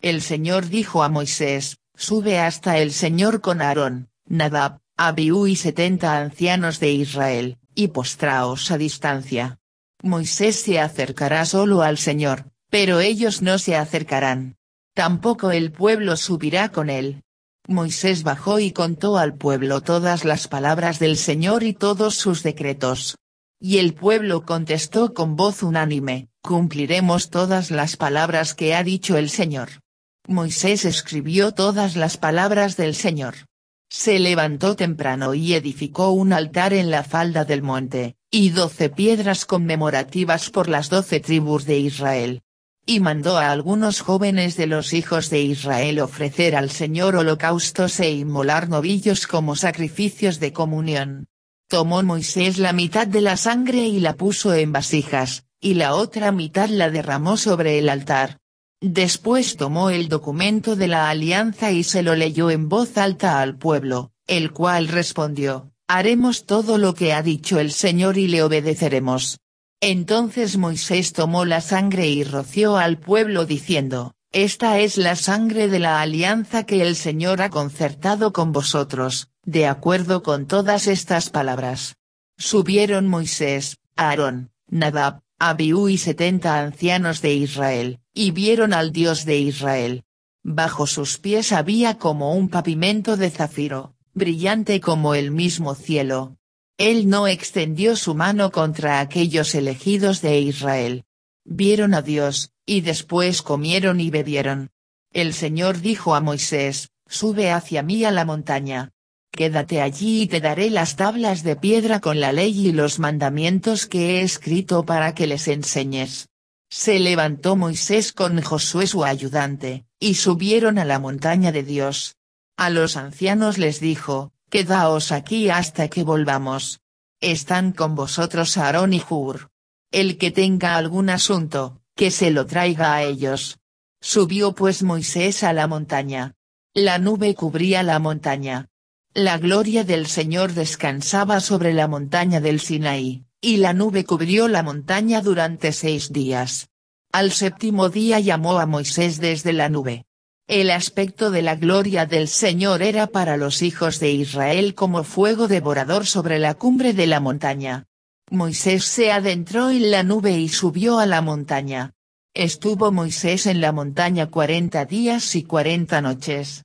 El Señor dijo a Moisés, sube hasta el Señor con Aarón, Nadab, Abiú y setenta ancianos de Israel, y postraos a distancia. Moisés se acercará solo al Señor, pero ellos no se acercarán. Tampoco el pueblo subirá con él, Moisés bajó y contó al pueblo todas las palabras del Señor y todos sus decretos. Y el pueblo contestó con voz unánime, cumpliremos todas las palabras que ha dicho el Señor. Moisés escribió todas las palabras del Señor. Se levantó temprano y edificó un altar en la falda del monte, y doce piedras conmemorativas por las doce tribus de Israel y mandó a algunos jóvenes de los hijos de Israel ofrecer al Señor holocaustos e inmolar novillos como sacrificios de comunión. Tomó Moisés la mitad de la sangre y la puso en vasijas, y la otra mitad la derramó sobre el altar. Después tomó el documento de la alianza y se lo leyó en voz alta al pueblo, el cual respondió, Haremos todo lo que ha dicho el Señor y le obedeceremos. Entonces Moisés tomó la sangre y roció al pueblo diciendo, Esta es la sangre de la alianza que el Señor ha concertado con vosotros, de acuerdo con todas estas palabras. Subieron Moisés, Aarón, Nadab, Abiú y setenta ancianos de Israel, y vieron al Dios de Israel. Bajo sus pies había como un pavimento de zafiro, brillante como el mismo cielo, él no extendió su mano contra aquellos elegidos de Israel. Vieron a Dios, y después comieron y bebieron. El Señor dijo a Moisés, Sube hacia mí a la montaña. Quédate allí y te daré las tablas de piedra con la ley y los mandamientos que he escrito para que les enseñes. Se levantó Moisés con Josué su ayudante, y subieron a la montaña de Dios. A los ancianos les dijo, Quedaos aquí hasta que volvamos. Están con vosotros Aarón y Hur. El que tenga algún asunto, que se lo traiga a ellos. Subió pues Moisés a la montaña. La nube cubría la montaña. La gloria del Señor descansaba sobre la montaña del Sinaí, y la nube cubrió la montaña durante seis días. Al séptimo día llamó a Moisés desde la nube. El aspecto de la gloria del Señor era para los hijos de Israel como fuego devorador sobre la cumbre de la montaña. Moisés se adentró en la nube y subió a la montaña. Estuvo Moisés en la montaña cuarenta días y cuarenta noches.